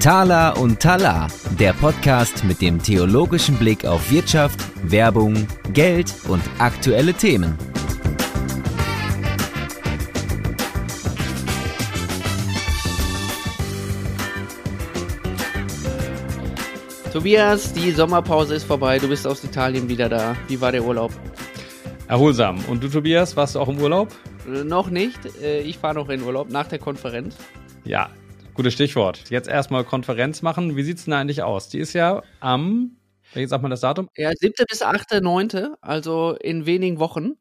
Tala und Tala, der Podcast mit dem theologischen Blick auf Wirtschaft, Werbung, Geld und aktuelle Themen. Tobias, die Sommerpause ist vorbei, du bist aus Italien wieder da. Wie war der Urlaub? Erholsam. Und du, Tobias, warst du auch im Urlaub? Äh, noch nicht. Äh, ich fahre noch in Urlaub nach der Konferenz. Ja, gutes Stichwort. Jetzt erstmal Konferenz machen. Wie sieht es denn eigentlich aus? Die ist ja am, wie sagt man das Datum? Ja, 7. bis 8., 9., also in wenigen Wochen.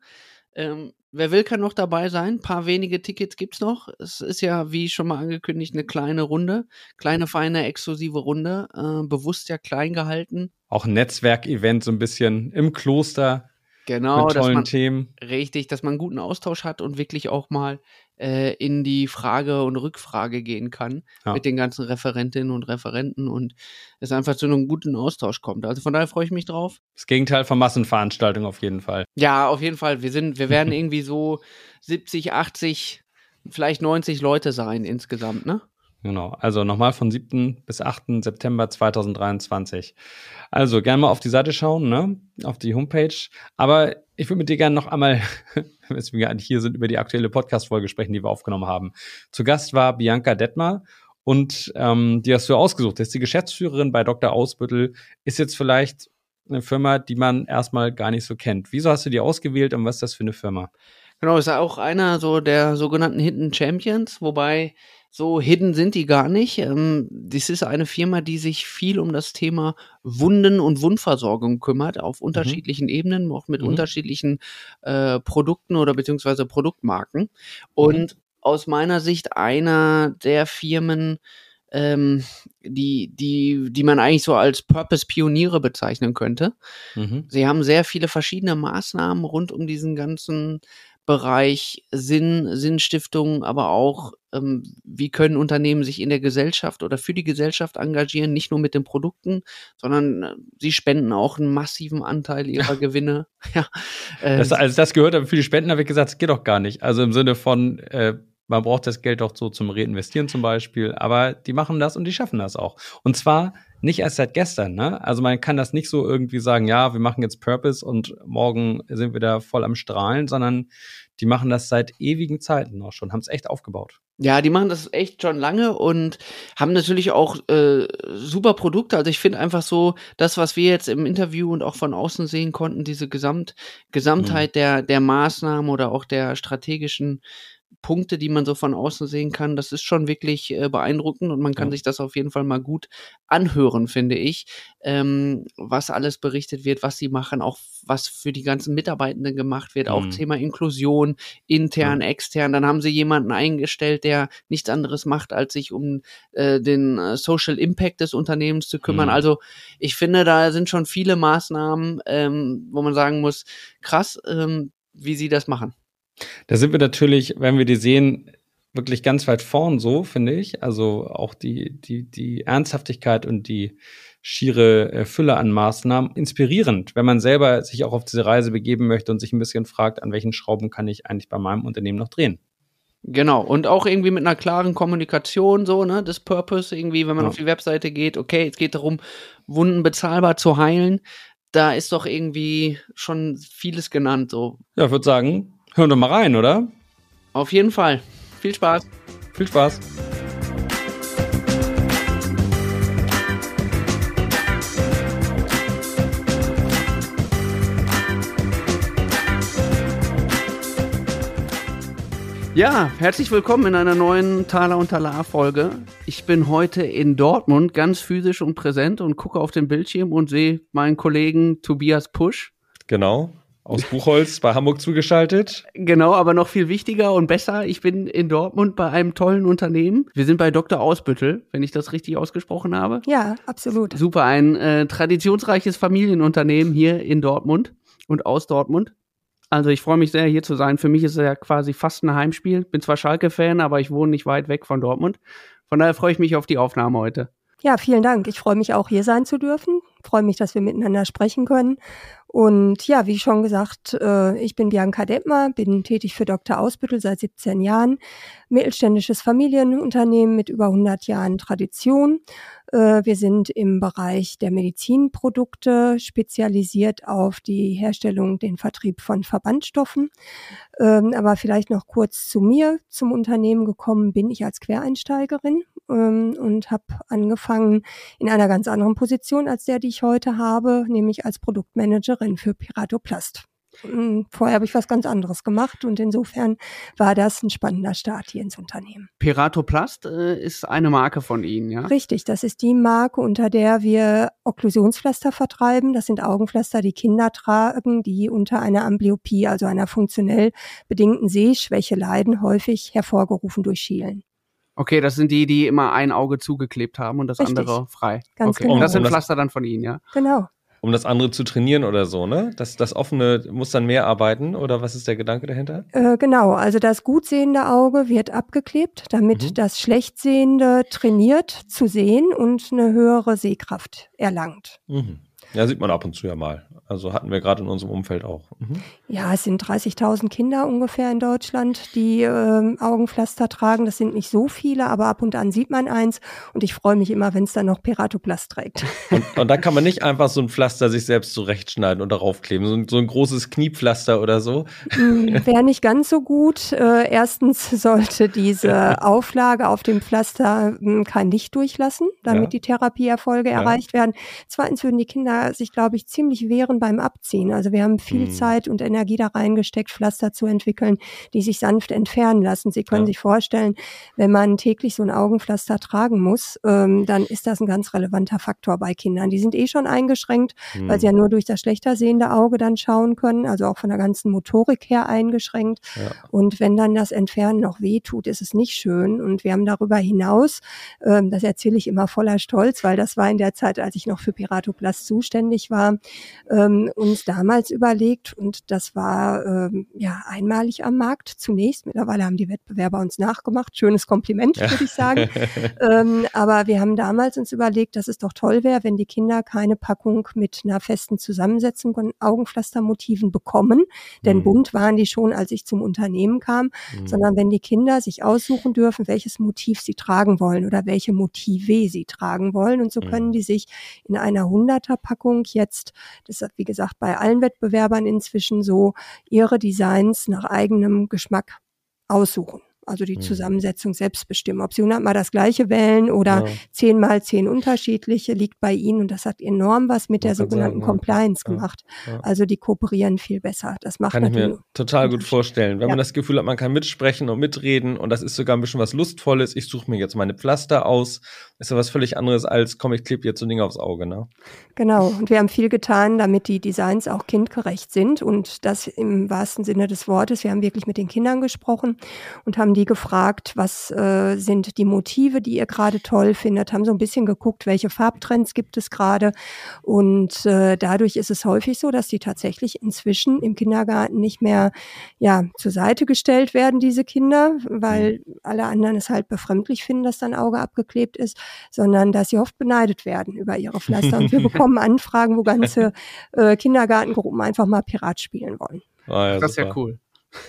Ähm, wer will, kann noch dabei sein. Ein paar wenige Tickets gibt es noch. Es ist ja, wie schon mal angekündigt, eine kleine Runde. Kleine, feine, exklusive Runde. Äh, bewusst ja klein gehalten. Auch ein Netzwerkevent so ein bisschen im Kloster. Genau, mit tollen dass man, Themen. Richtig, dass man einen guten Austausch hat und wirklich auch mal äh, in die Frage- und Rückfrage gehen kann Ja. mit den ganzen Referentinnen und Referenten und es einfach zu einem guten Austausch kommt. Also von daher freue ich mich drauf. Das Gegenteil von Massenveranstaltungen auf jeden Fall. Ja, auf jeden Fall. Wir sind, wir werden irgendwie so 70, 80, vielleicht 90 Leute sein insgesamt, ne? Genau. Also nochmal von 7. bis 8. September 2023. Also gerne mal auf die Seite schauen, ne? Auf die Homepage. Aber ich würde mit dir gerne noch einmal, weswegen wir hier sind, über die aktuelle Podcast-Folge sprechen, die wir aufgenommen haben. Zu Gast war Bianca Detmar und ähm, die hast du ausgesucht. Das ist die Geschäftsführerin bei Dr. Ausbüttel. Ist jetzt vielleicht eine Firma, die man erstmal gar nicht so kennt. Wieso hast du die ausgewählt und was ist das für eine Firma? Genau, ist auch einer so der sogenannten Hidden Champions, wobei so hidden sind die gar nicht. Ähm, das ist eine Firma, die sich viel um das Thema Wunden und Wundversorgung kümmert, auf unterschiedlichen Ebenen, auch mit Mhm. unterschiedlichen äh, Produkten oder beziehungsweise Produktmarken. Und aus meiner Sicht einer der Firmen, ähm, die, die, die man eigentlich so als Purpose-Pioniere bezeichnen könnte. Mhm. Sie haben sehr viele verschiedene Maßnahmen rund um diesen ganzen Bereich Sinn, Sinnstiftung, aber auch, ähm, wie können Unternehmen sich in der Gesellschaft oder für die Gesellschaft engagieren, nicht nur mit den Produkten, sondern äh, sie spenden auch einen massiven Anteil ihrer Gewinne. Ja, äh, Das, als das gehört für die Spenden, habe ich gesagt, das geht doch gar nicht. Also im Sinne von, äh, man braucht das Geld doch so zum Reinvestieren zum Beispiel. Aber die machen das und die schaffen das auch. Und zwar nicht erst seit gestern. Ne? Also man kann das nicht so irgendwie sagen, ja, wir machen jetzt Purpose und morgen sind wir da voll am Strahlen, sondern die machen das seit ewigen Zeiten auch schon, haben es echt aufgebaut. Ja, die machen das echt schon lange und haben natürlich auch äh, super Produkte. Also ich finde einfach so, das, was wir jetzt im Interview und auch von außen sehen konnten, diese Gesamt, Gesamtheit der, der Maßnahmen oder auch der strategischen Punkte, die man so von außen sehen kann, das ist schon wirklich äh, beeindruckend und man kann Ja. sich das auf jeden Fall mal gut anhören, finde ich, ähm, was alles berichtet wird, was sie machen, auch was für die ganzen Mitarbeitenden gemacht wird, auch Mhm. Thema Inklusion, intern, extern. Dann haben sie jemanden eingestellt, der nichts anderes macht, als sich um äh, den äh, Social Impact des Unternehmens zu kümmern. Mhm. Also ich finde, da sind schon viele Maßnahmen, ähm, wo man sagen muss, krass, ähm, wie sie das machen. Da sind wir natürlich, wenn wir die sehen, wirklich ganz weit vorn so, finde ich. Also auch die, die, die Ernsthaftigkeit und die schiere Fülle an Maßnahmen inspirierend, wenn man selber sich auch auf diese Reise begeben möchte und sich ein bisschen fragt, an welchen Schrauben kann ich eigentlich bei meinem Unternehmen noch drehen. Genau, und auch irgendwie mit einer klaren Kommunikation, so, ne, des Purpose, irgendwie, wenn man Ja. auf die Webseite geht, okay, es geht darum, Wunden bezahlbar zu heilen. Da ist doch irgendwie schon vieles genannt, so. Ja, ich würde sagen, hören wir mal rein, oder? Auf jeden Fall. Viel Spaß. Viel Spaß. Ja, herzlich willkommen in einer neuen Taler und Talar Folge. Ich bin heute in Dortmund ganz physisch und präsent und gucke auf den Bildschirm und sehe meinen Kollegen Tobias Pusch. Genau. Aus Buchholz bei Hamburg zugeschaltet. Genau, aber noch viel wichtiger und besser, ich bin in Dortmund bei einem tollen Unternehmen. Wir sind bei Dr. Ausbüttel, wenn ich das richtig ausgesprochen habe. Ja, absolut. Super, ein äh, traditionsreiches Familienunternehmen hier in Dortmund und aus Dortmund. Also ich freue mich sehr, hier zu sein. Für mich ist es ja quasi fast ein Heimspiel. Bin zwar Schalke-Fan, aber ich wohne nicht weit weg von Dortmund. Von daher freue ich mich auf die Aufnahme heute. Ja, vielen Dank. Ich freue mich auch, hier sein zu dürfen. Freue mich, dass wir miteinander sprechen können. Und ja, wie schon gesagt, äh, ich bin Bianca Detmer, bin tätig für Dr. Ausbüttel seit 17 Jahren, mittelständisches Familienunternehmen mit über 100 Jahren Tradition. Äh, wir sind im Bereich der Medizinprodukte spezialisiert auf die Herstellung, den Vertrieb von Verbandstoffen. Ähm, aber vielleicht noch kurz zu mir. Zum Unternehmen gekommen bin ich als Quereinsteigerin ähm, und habe angefangen in einer ganz anderen Position als der, die ich heute habe, nämlich als Produktmanagerin für Piratoplast. Hm, vorher habe ich was ganz anderes gemacht und insofern war das ein spannender Start hier ins Unternehmen. Piratoplast äh, ist eine Marke von Ihnen, ja? Richtig, das ist die Marke, unter der wir Okklusionspflaster vertreiben. Das sind Augenpflaster, die Kinder tragen, die unter einer Amblyopie, also einer funktionell bedingten Sehschwäche leiden, häufig hervorgerufen durch Schielen. Okay, das sind die, die immer ein Auge zugeklebt haben und das Richtig. andere frei. Ganz okay. genau. Das sind Pflaster dann von Ihnen, ja? Genau um das andere zu trainieren oder so, ne? Das, das offene muss dann mehr arbeiten oder was ist der Gedanke dahinter? Äh, genau, also das gut sehende Auge wird abgeklebt, damit mhm. das schlecht sehende trainiert zu sehen und eine höhere Sehkraft erlangt. Mhm. Ja, sieht man ab und zu ja mal. Also hatten wir gerade in unserem Umfeld auch. Mhm. Ja, es sind 30.000 Kinder ungefähr in Deutschland, die äh, Augenpflaster tragen. Das sind nicht so viele, aber ab und an sieht man eins. Und ich freue mich immer, wenn es dann noch Piratoplast trägt. Und, und da kann man nicht einfach so ein Pflaster sich selbst zurechtschneiden und darauf kleben. So ein, so ein großes Kniepflaster oder so. Hm, Wäre nicht ganz so gut. Äh, erstens sollte diese Auflage auf dem Pflaster mh, hm, kein Licht durchlassen, damit ja. die Therapieerfolge ja. erreicht werden. Zweitens würden die Kinder sich, glaube ich, ziemlich wehren beim Abziehen. Also wir haben viel mhm. Zeit und Energie da reingesteckt, Pflaster zu entwickeln, die sich sanft entfernen lassen. Sie können ja. sich vorstellen, wenn man täglich so ein Augenpflaster tragen muss, ähm, dann ist das ein ganz relevanter Faktor bei Kindern. Die sind eh schon eingeschränkt, mhm. weil sie ja nur durch das schlechter sehende Auge dann schauen können, also auch von der ganzen Motorik her eingeschränkt. Ja. Und wenn dann das Entfernen noch weh tut, ist es nicht schön. Und wir haben darüber hinaus, ähm, das erzähle ich immer voller Stolz, weil das war in der Zeit, als ich noch für Piratoplast zuständig war, ähm, uns damals überlegt und das war ähm, ja einmalig am Markt zunächst. Mittlerweile haben die Wettbewerber uns nachgemacht. Schönes Kompliment, würde ich sagen. ähm, aber wir haben damals uns überlegt, dass es doch toll wäre, wenn die Kinder keine Packung mit einer festen Zusammensetzung von Augenpflastermotiven bekommen. Denn mhm. bunt waren die schon, als ich zum Unternehmen kam, mhm. sondern wenn die Kinder sich aussuchen dürfen, welches Motiv sie tragen wollen oder welche Motive sie tragen wollen. Und so können mhm. die sich in einer 100er Packung jetzt, das ist wie gesagt bei allen Wettbewerbern inzwischen so, ihre Designs nach eigenem Geschmack aussuchen also die mhm. Zusammensetzung selbst bestimmen. Ob sie hundertmal das gleiche wählen oder zehnmal zehn unterschiedliche, liegt bei ihnen und das hat enorm was mit der sogenannten sagen, Compliance ja. gemacht. Ja. Also die kooperieren viel besser. Das macht kann ich mir total gut vorstellen. Wenn ja. man das Gefühl hat, man kann mitsprechen und mitreden und das ist sogar ein bisschen was Lustvolles. Ich suche mir jetzt meine Pflaster aus. Ist ja was völlig anderes als, komm, ich klebe jetzt so ein Ding aufs Auge. Ne? Genau. Und wir haben viel getan, damit die Designs auch kindgerecht sind und das im wahrsten Sinne des Wortes. Wir haben wirklich mit den Kindern gesprochen und haben die gefragt, was äh, sind die Motive, die ihr gerade toll findet, haben so ein bisschen geguckt, welche Farbtrends gibt es gerade. Und äh, dadurch ist es häufig so, dass die tatsächlich inzwischen im Kindergarten nicht mehr ja zur Seite gestellt werden, diese Kinder, weil alle anderen es halt befremdlich finden, dass dein Auge abgeklebt ist, sondern dass sie oft beneidet werden über ihre Pflaster. Und wir bekommen Anfragen, wo ganze äh, Kindergartengruppen einfach mal Pirat spielen wollen. Ah, ja, das ist ja cool.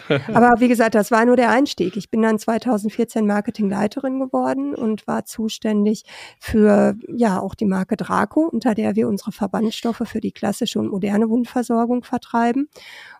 Aber wie gesagt, das war nur der Einstieg. Ich bin dann 2014 Marketingleiterin geworden und war zuständig für ja auch die Marke Draco, unter der wir unsere Verbandstoffe für die klassische und moderne Wundversorgung vertreiben.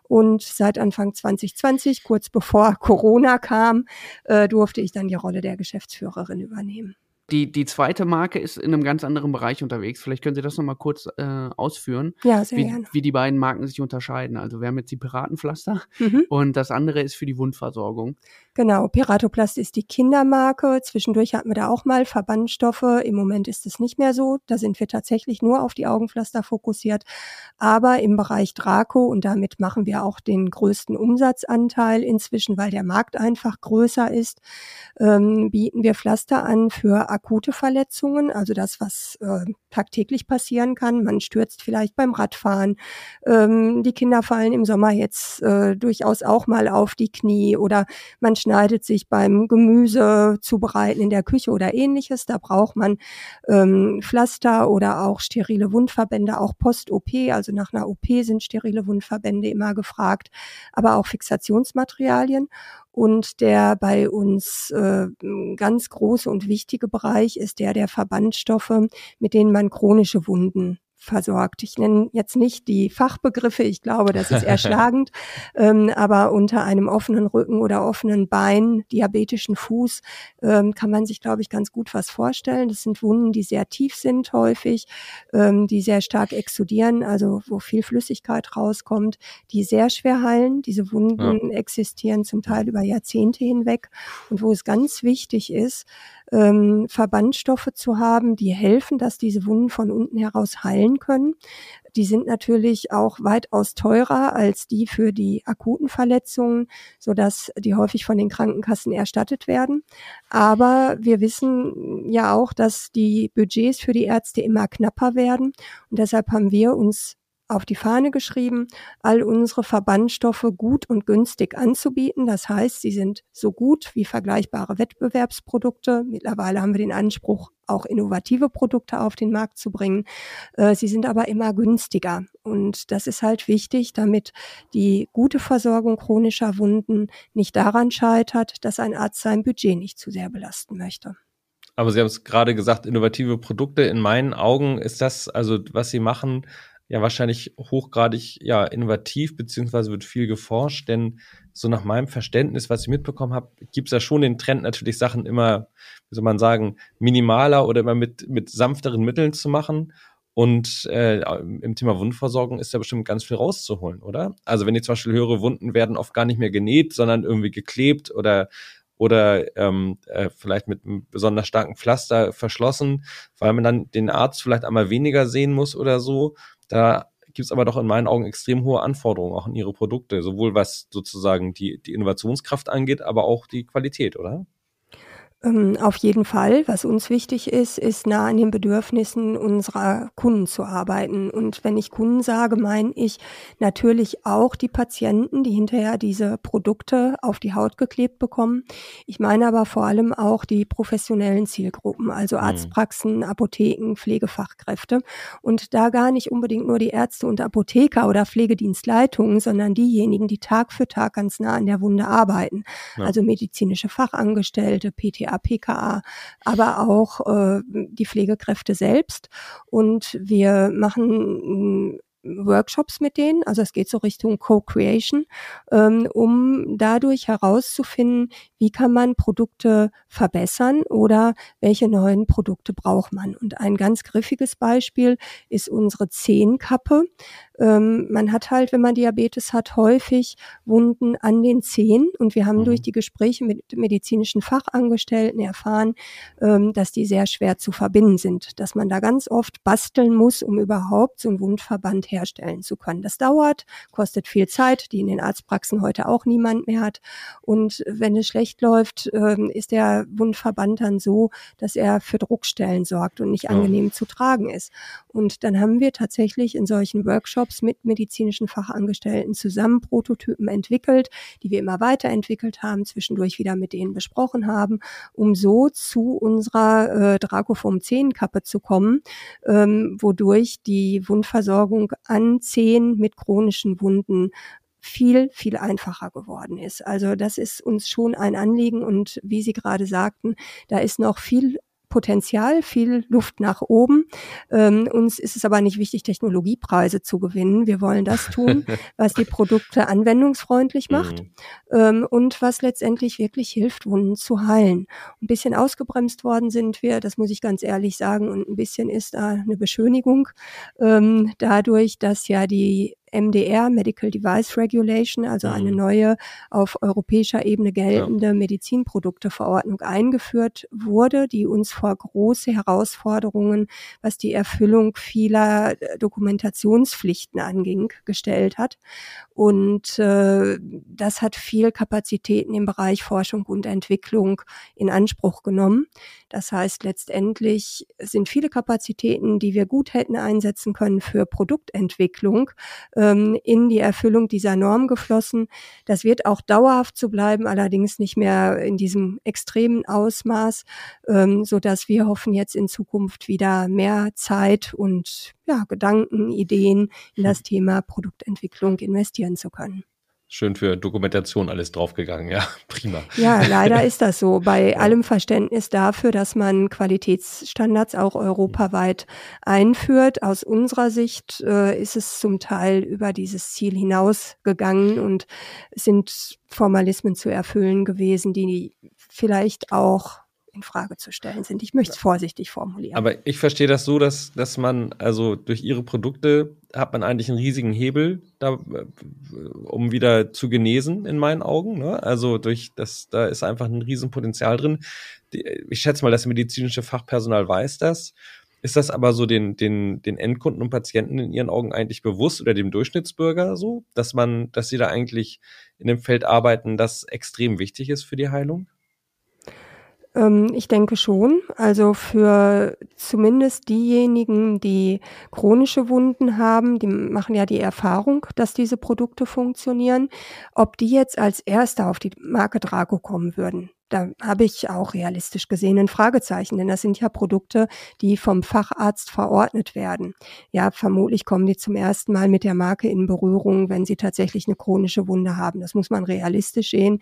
Und seit Anfang 2020, kurz bevor Corona kam, äh, durfte ich dann die Rolle der Geschäftsführerin übernehmen. Die, die zweite Marke ist in einem ganz anderen Bereich unterwegs. Vielleicht können Sie das nochmal kurz äh, ausführen, ja, sehr wie, gerne. wie die beiden Marken sich unterscheiden. Also wir haben jetzt die Piratenpflaster mhm. und das andere ist für die Wundversorgung. Genau, Piratoplast ist die Kindermarke. Zwischendurch hatten wir da auch mal Verbandstoffe. Im Moment ist es nicht mehr so. Da sind wir tatsächlich nur auf die Augenpflaster fokussiert. Aber im Bereich Draco, und damit machen wir auch den größten Umsatzanteil inzwischen, weil der Markt einfach größer ist, ähm, bieten wir Pflaster an für akute Verletzungen, also das, was äh, tagtäglich passieren kann. Man stürzt vielleicht beim Radfahren. Ähm, die Kinder fallen im Sommer jetzt äh, durchaus auch mal auf die Knie oder man schneidet sich beim Gemüse zubereiten in der Küche oder ähnliches. Da braucht man ähm, Pflaster oder auch sterile Wundverbände, auch Post-OP. Also nach einer OP sind sterile Wundverbände immer gefragt, aber auch Fixationsmaterialien. Und der bei uns äh, ganz große und wichtige Bereich ist der der Verbandstoffe, mit denen man chronische Wunden versorgt. Ich nenne jetzt nicht die Fachbegriffe, ich glaube, das ist erschlagend, ähm, aber unter einem offenen Rücken oder offenen Bein, diabetischen Fuß, ähm, kann man sich, glaube ich, ganz gut was vorstellen. Das sind Wunden, die sehr tief sind häufig, ähm, die sehr stark exudieren, also wo viel Flüssigkeit rauskommt, die sehr schwer heilen. Diese Wunden ja. existieren zum Teil über Jahrzehnte hinweg und wo es ganz wichtig ist, ähm, Verbandstoffe zu haben, die helfen, dass diese Wunden von unten heraus heilen können. Die sind natürlich auch weitaus teurer als die für die akuten Verletzungen, so dass die häufig von den Krankenkassen erstattet werden. Aber wir wissen ja auch, dass die Budgets für die Ärzte immer knapper werden. Und deshalb haben wir uns auf die Fahne geschrieben, all unsere Verbandstoffe gut und günstig anzubieten. Das heißt, sie sind so gut wie vergleichbare Wettbewerbsprodukte. Mittlerweile haben wir den Anspruch, auch innovative Produkte auf den Markt zu bringen. Äh, sie sind aber immer günstiger. Und das ist halt wichtig, damit die gute Versorgung chronischer Wunden nicht daran scheitert, dass ein Arzt sein Budget nicht zu sehr belasten möchte. Aber Sie haben es gerade gesagt, innovative Produkte. In meinen Augen ist das, also was Sie machen, ja wahrscheinlich hochgradig ja innovativ, beziehungsweise wird viel geforscht, denn so nach meinem Verständnis, was ich mitbekommen habe, gibt es ja schon den Trend, natürlich Sachen immer, wie soll man sagen, minimaler oder immer mit, mit sanfteren Mitteln zu machen. Und äh, im Thema Wundversorgung ist ja bestimmt ganz viel rauszuholen, oder? Also wenn ich zum Beispiel höre, Wunden werden oft gar nicht mehr genäht, sondern irgendwie geklebt oder oder ähm, äh, vielleicht mit einem besonders starken Pflaster verschlossen, weil man dann den Arzt vielleicht einmal weniger sehen muss oder so. Da gibt es aber doch in meinen Augen extrem hohe Anforderungen auch an ihre Produkte, sowohl was sozusagen die, die Innovationskraft angeht, aber auch die Qualität, oder? Ähm, auf jeden Fall. Was uns wichtig ist, ist nah an den Bedürfnissen unserer Kunden zu arbeiten. Und wenn ich Kunden sage, meine ich natürlich auch die Patienten, die hinterher diese Produkte auf die Haut geklebt bekommen. Ich meine aber vor allem auch die professionellen Zielgruppen, also mhm. Arztpraxen, Apotheken, Pflegefachkräfte. Und da gar nicht unbedingt nur die Ärzte und Apotheker oder Pflegedienstleitungen, sondern diejenigen, die Tag für Tag ganz nah an der Wunde arbeiten. Ja. Also medizinische Fachangestellte, PTA PTA, PKA, aber auch äh, die Pflegekräfte selbst. Und wir machen Workshops mit denen, also es geht so Richtung Co-Creation, ähm, um dadurch herauszufinden, wie kann man Produkte verbessern oder welche neuen Produkte braucht man. Und ein ganz griffiges Beispiel ist unsere Zehenkappe. Ähm, man hat halt, wenn man Diabetes hat, häufig Wunden an den Zehen und wir haben mhm. durch die Gespräche mit medizinischen Fachangestellten erfahren, ähm, dass die sehr schwer zu verbinden sind, dass man da ganz oft basteln muss, um überhaupt so einen Wundverband herstellen zu können. Das dauert, kostet viel Zeit, die in den Arztpraxen heute auch niemand mehr hat. Und wenn es schlecht läuft, ähm, ist der Wundverband dann so, dass er für Druckstellen sorgt und nicht ja. angenehm zu tragen ist. Und dann haben wir tatsächlich in solchen Workshops mit medizinischen Fachangestellten zusammen Prototypen entwickelt, die wir immer weiterentwickelt haben, zwischendurch wieder mit denen besprochen haben, um so zu unserer äh, Dracoform 10 Kappe zu kommen, ähm, wodurch die Wundversorgung an Zehen mit chronischen Wunden viel, viel einfacher geworden ist. Also das ist uns schon ein Anliegen und wie Sie gerade sagten, da ist noch viel Potenzial, viel Luft nach oben. Ähm, uns ist es aber nicht wichtig, Technologiepreise zu gewinnen. Wir wollen das tun, was die Produkte anwendungsfreundlich macht mhm. ähm, und was letztendlich wirklich hilft, Wunden zu heilen. Ein bisschen ausgebremst worden sind wir, das muss ich ganz ehrlich sagen, und ein bisschen ist da eine Beschönigung ähm, dadurch, dass ja die MDR, Medical Device Regulation, also mhm. eine neue auf europäischer Ebene geltende ja. Medizinprodukteverordnung eingeführt wurde, die uns vor große Herausforderungen, was die Erfüllung vieler äh, Dokumentationspflichten anging, gestellt hat. Und äh, das hat viel Kapazitäten im Bereich Forschung und Entwicklung in Anspruch genommen. Das heißt, letztendlich sind viele Kapazitäten, die wir gut hätten einsetzen können für Produktentwicklung, ähm, in die Erfüllung dieser Norm geflossen. Das wird auch dauerhaft zu bleiben, allerdings nicht mehr in diesem extremen Ausmaß, ähm, so dass wir hoffen, jetzt in Zukunft wieder mehr Zeit und ja, Gedanken, Ideen in das Thema Produktentwicklung investieren zu können schön für Dokumentation alles draufgegangen. Ja, prima. Ja, leider ist das so. Bei ja. allem Verständnis dafür, dass man Qualitätsstandards auch europaweit einführt. Aus unserer Sicht äh, ist es zum Teil über dieses Ziel hinausgegangen und sind Formalismen zu erfüllen gewesen, die vielleicht auch in Frage zu stellen sind. Ich möchte es vorsichtig formulieren. Aber ich verstehe das so, dass, dass man, also durch ihre Produkte hat man eigentlich einen riesigen Hebel, da, äh, um wieder zu genesen, in meinen Augen. Ne? Also durch das, da ist einfach ein Riesenpotenzial drin. Ich schätze mal, das medizinische Fachpersonal weiß das. Ist das aber so den, den, den Endkunden und Patienten in ihren Augen eigentlich bewusst oder dem Durchschnittsbürger so, dass man, dass sie da eigentlich in dem Feld arbeiten, das extrem wichtig ist für die Heilung? Ähm, ich denke schon. Also für zumindest diejenigen, die chronische Wunden haben, die machen ja die Erfahrung, dass diese Produkte funktionieren. Ob die jetzt als Erster auf die Marke Draco kommen würden, da habe ich auch realistisch gesehen ein Fragezeichen, denn das sind ja Produkte, die vom Facharzt verordnet werden. Ja, vermutlich kommen die zum ersten Mal mit der Marke in Berührung, wenn sie tatsächlich eine chronische Wunde haben. Das muss man realistisch sehen.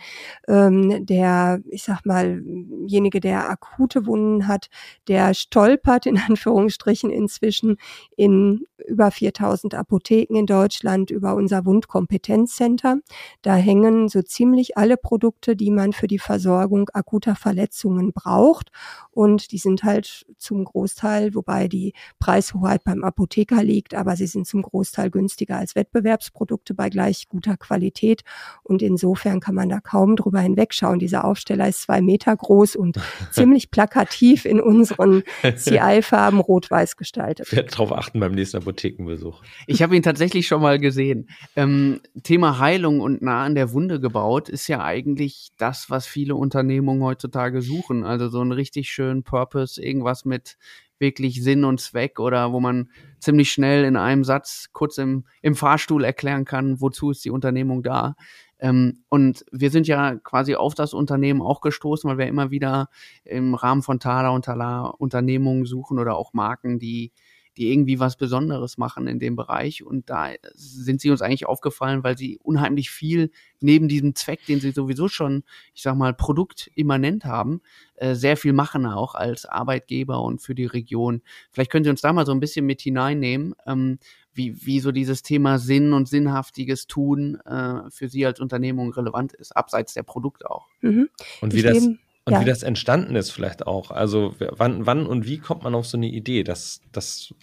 Ähm, der, ich sag mal, jenige, der akute Wunden hat, der stolpert in Anführungsstrichen inzwischen in über 4000 Apotheken in Deutschland über unser Wundkompetenzcenter. Da hängen so ziemlich alle Produkte, die man für die Versorgung akuter Verletzungen braucht. Und die sind halt zum Großteil, wobei die Preishoheit beim Apotheker liegt, aber sie sind zum Großteil günstiger als Wettbewerbsprodukte bei gleich guter Qualität. Und insofern kann man da kaum drüber hinwegschauen. Dieser Aufsteller ist zwei Meter groß und ziemlich plakativ in unseren CI-Farben rot-weiß gestaltet. Ich werde darauf achten beim nächsten Apothekenbesuch. Ich habe ihn tatsächlich schon mal gesehen. Ähm, Thema Heilung und nah an der Wunde gebaut ist ja eigentlich das, was viele Unternehmungen heutzutage suchen. Also so einen richtig schönen Purpose, irgendwas mit wirklich Sinn und Zweck oder wo man ziemlich schnell in einem Satz kurz im, im Fahrstuhl erklären kann, wozu ist die Unternehmung da. Ähm, und wir sind ja quasi auf das Unternehmen auch gestoßen, weil wir immer wieder im Rahmen von Thaler und Thaler Unternehmungen suchen oder auch Marken, die die irgendwie was Besonderes machen in dem Bereich. Und da sind sie uns eigentlich aufgefallen, weil sie unheimlich viel neben diesem Zweck, den sie sowieso schon, ich sag mal, produktimmanent haben, äh, sehr viel machen auch als Arbeitgeber und für die Region. Vielleicht können Sie uns da mal so ein bisschen mit hineinnehmen, ähm, wie, wie so dieses Thema Sinn und sinnhaftiges Tun äh, für Sie als Unternehmung relevant ist, abseits der Produkte auch. Mhm. Und wie das und ja. wie das entstanden ist vielleicht auch. Also wann, wann und wie kommt man auf so eine Idee? Das, das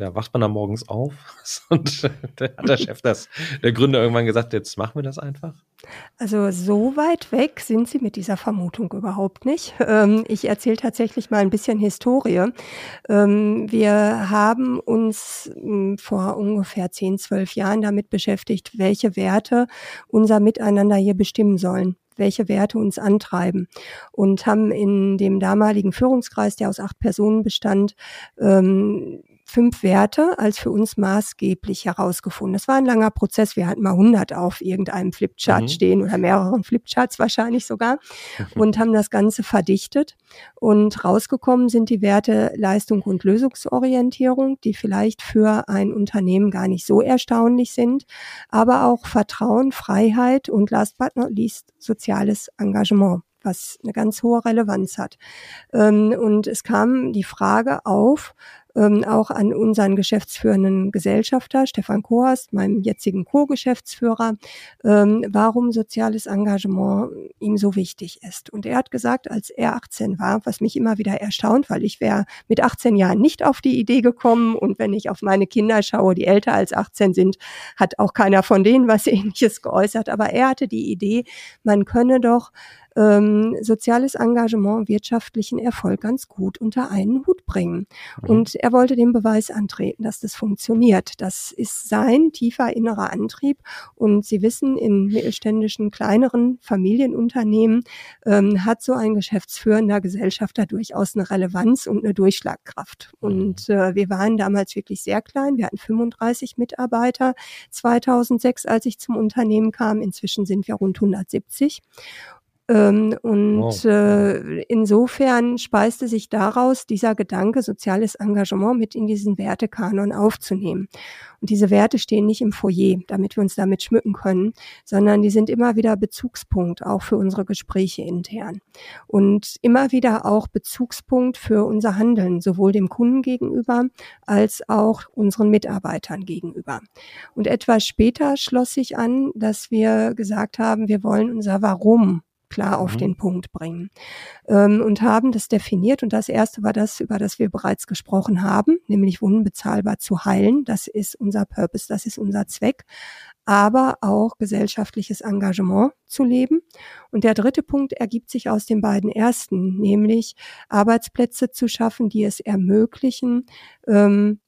ja, wacht man da morgens auf und der, hat der Chef das, der Gründer irgendwann gesagt, jetzt machen wir das einfach? Also so weit weg sind Sie mit dieser Vermutung überhaupt nicht. Ähm, ich erzähle tatsächlich mal ein bisschen Historie. Ähm, wir haben uns hm, vor ungefähr 10, 12 Jahren damit beschäftigt, welche Werte unser Miteinander hier bestimmen sollen welche Werte uns antreiben und haben in dem damaligen Führungskreis, der aus acht Personen bestand, ähm, fünf Werte als für uns maßgeblich herausgefunden. Das war ein langer Prozess. Wir hatten mal 100 auf irgendeinem Flipchart mhm. stehen oder mehreren Flipcharts wahrscheinlich sogar und haben das Ganze verdichtet. Und rausgekommen sind die Werte Leistung und Lösungsorientierung, die vielleicht für ein Unternehmen gar nicht so erstaunlich sind, aber auch Vertrauen, Freiheit und last but not least soziales Engagement was eine ganz hohe Relevanz hat. Ähm, und es kam die Frage auf, ähm, auch an unseren geschäftsführenden Gesellschafter, Stefan Kohorst, meinem jetzigen Co-Geschäftsführer, ähm, warum soziales Engagement ihm so wichtig ist. Und er hat gesagt, als er 18 war, was mich immer wieder erstaunt, weil ich wäre mit 18 Jahren nicht auf die Idee gekommen und wenn ich auf meine Kinder schaue, die älter als 18 sind, hat auch keiner von denen was ähnliches geäußert, aber er hatte die Idee, man könne doch ähm, soziales Engagement, wirtschaftlichen Erfolg ganz gut unter einen Hut bringen. Mhm. Und er wollte den Beweis antreten, dass das funktioniert. Das ist sein tiefer innerer Antrieb. Und Sie wissen, in mittelständischen, kleineren Familienunternehmen ähm, hat so ein geschäftsführender Gesellschafter durchaus eine Relevanz und eine Durchschlagkraft. Mhm. Und äh, wir waren damals wirklich sehr klein. Wir hatten 35 Mitarbeiter 2006, als ich zum Unternehmen kam. Inzwischen sind wir rund 170. Ähm, und wow. äh, insofern speiste sich daraus dieser Gedanke, soziales Engagement mit in diesen Wertekanon aufzunehmen. Und diese Werte stehen nicht im Foyer, damit wir uns damit schmücken können, sondern die sind immer wieder Bezugspunkt, auch für unsere Gespräche intern. Und immer wieder auch Bezugspunkt für unser Handeln, sowohl dem Kunden gegenüber als auch unseren Mitarbeitern gegenüber. Und etwas später schloss sich an, dass wir gesagt haben, wir wollen unser Warum klar auf mhm. den Punkt bringen. Ähm, und haben das definiert. Und das erste war das, über das wir bereits gesprochen haben, nämlich Wunden bezahlbar zu heilen. Das ist unser Purpose, das ist unser Zweck. Aber auch gesellschaftliches Engagement zu leben. Und der dritte Punkt ergibt sich aus den beiden ersten, nämlich Arbeitsplätze zu schaffen, die es ermöglichen, ähm,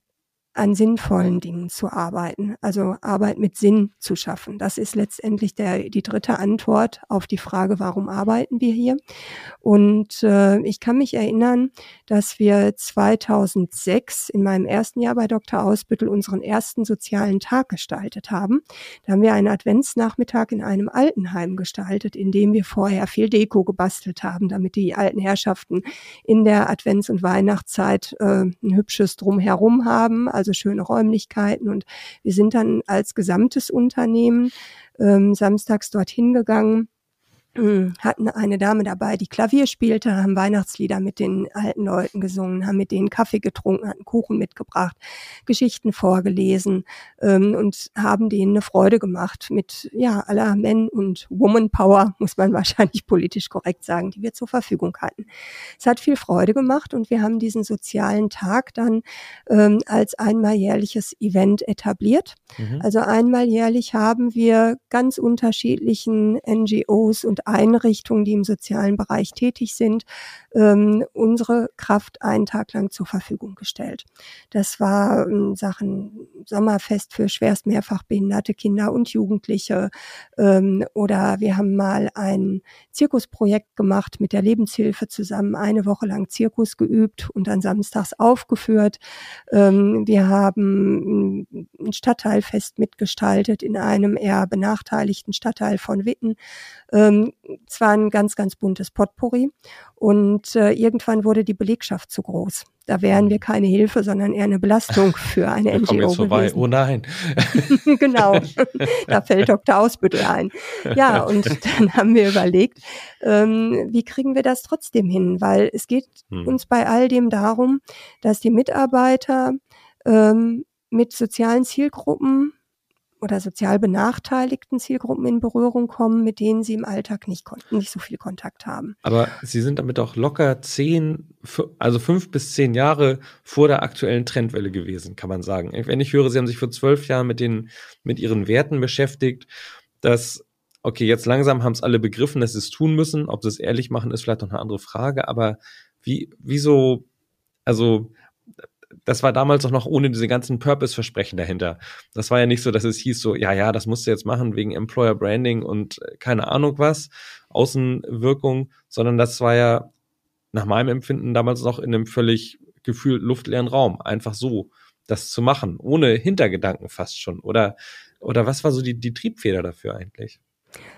an sinnvollen Dingen zu arbeiten, also Arbeit mit Sinn zu schaffen. Das ist letztendlich der, die dritte Antwort auf die Frage, warum arbeiten wir hier? Und äh, ich kann mich erinnern, dass wir 2006 in meinem ersten Jahr bei Dr. Ausbüttel unseren ersten sozialen Tag gestaltet haben. Da haben wir einen Adventsnachmittag in einem Altenheim gestaltet, in dem wir vorher viel Deko gebastelt haben, damit die alten Herrschaften in der Advents- und Weihnachtszeit äh, ein hübsches Drumherum haben also schöne Räumlichkeiten. Und wir sind dann als gesamtes Unternehmen ähm, samstags dorthin gegangen hatten eine Dame dabei, die Klavier spielte, haben Weihnachtslieder mit den alten Leuten gesungen, haben mit denen Kaffee getrunken, hatten Kuchen mitgebracht, Geschichten vorgelesen ähm, und haben denen eine Freude gemacht mit ja aller Men- und Woman-Power, muss man wahrscheinlich politisch korrekt sagen, die wir zur Verfügung hatten. Es hat viel Freude gemacht und wir haben diesen sozialen Tag dann ähm, als einmal jährliches Event etabliert. Mhm. Also einmal jährlich haben wir ganz unterschiedlichen NGOs und Einrichtungen, die im sozialen Bereich tätig sind, ähm, unsere Kraft einen Tag lang zur Verfügung gestellt. Das war ähm, Sachen Sommerfest für schwerst mehrfach behinderte Kinder und Jugendliche ähm, oder wir haben mal ein Zirkusprojekt gemacht mit der Lebenshilfe zusammen, eine Woche lang Zirkus geübt und dann samstags aufgeführt. Ähm, wir haben ein Stadtteilfest mitgestaltet in einem eher benachteiligten Stadtteil von Witten. Ähm, zwar ein ganz, ganz buntes Potpourri und äh, irgendwann wurde die Belegschaft zu groß. Da wären wir keine Hilfe, sondern eher eine Belastung für eine NGO jetzt vorbei. gewesen. Oh nein. genau, da fällt Dr. Ausbüttel ein. Ja, und dann haben wir überlegt, ähm, wie kriegen wir das trotzdem hin? Weil es geht hm. uns bei all dem darum, dass die Mitarbeiter ähm, mit sozialen Zielgruppen oder sozial benachteiligten Zielgruppen in Berührung kommen, mit denen sie im Alltag nicht, nicht so viel Kontakt haben. Aber Sie sind damit auch locker zehn, also fünf bis zehn Jahre vor der aktuellen Trendwelle gewesen, kann man sagen. Wenn ich höre, Sie haben sich vor zwölf Jahren mit den, mit Ihren Werten beschäftigt, dass okay, jetzt langsam haben es alle begriffen, dass sie es tun müssen. Ob sie es ehrlich machen, ist vielleicht noch eine andere Frage. Aber wie, wieso, also das war damals auch noch ohne diese ganzen Purpose-Versprechen dahinter. Das war ja nicht so, dass es hieß so, ja, ja, das musst du jetzt machen wegen Employer Branding und äh, keine Ahnung was, Außenwirkung, sondern das war ja nach meinem Empfinden damals noch in einem völlig gefühlt luftleeren Raum. Einfach so, das zu machen, ohne Hintergedanken fast schon. Oder, oder was war so die, die Triebfeder dafür eigentlich?